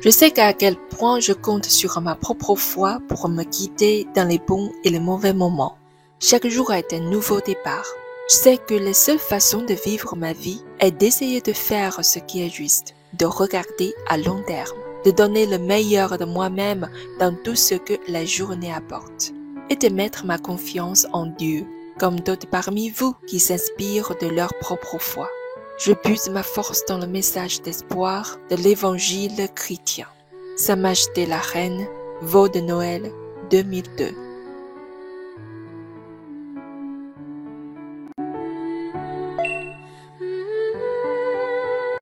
Je sais qu'à quel point je compte sur ma propre foi pour me guider dans les bons et les mauvais moments. Chaque jour est un nouveau départ. Je sais que la seule façon de vivre ma vie est d'essayer de faire ce qui est juste, de regarder à long terme, de donner le meilleur de moi-même dans tout ce que la journée apporte, et de mettre ma confiance en Dieu, comme d'autres parmi vous qui s'inspirent de leur propre foi. Je puise ma force dans le message d'espoir de l'évangile chrétien. Sa Majesté la Reine, Vaux de Noël 2002.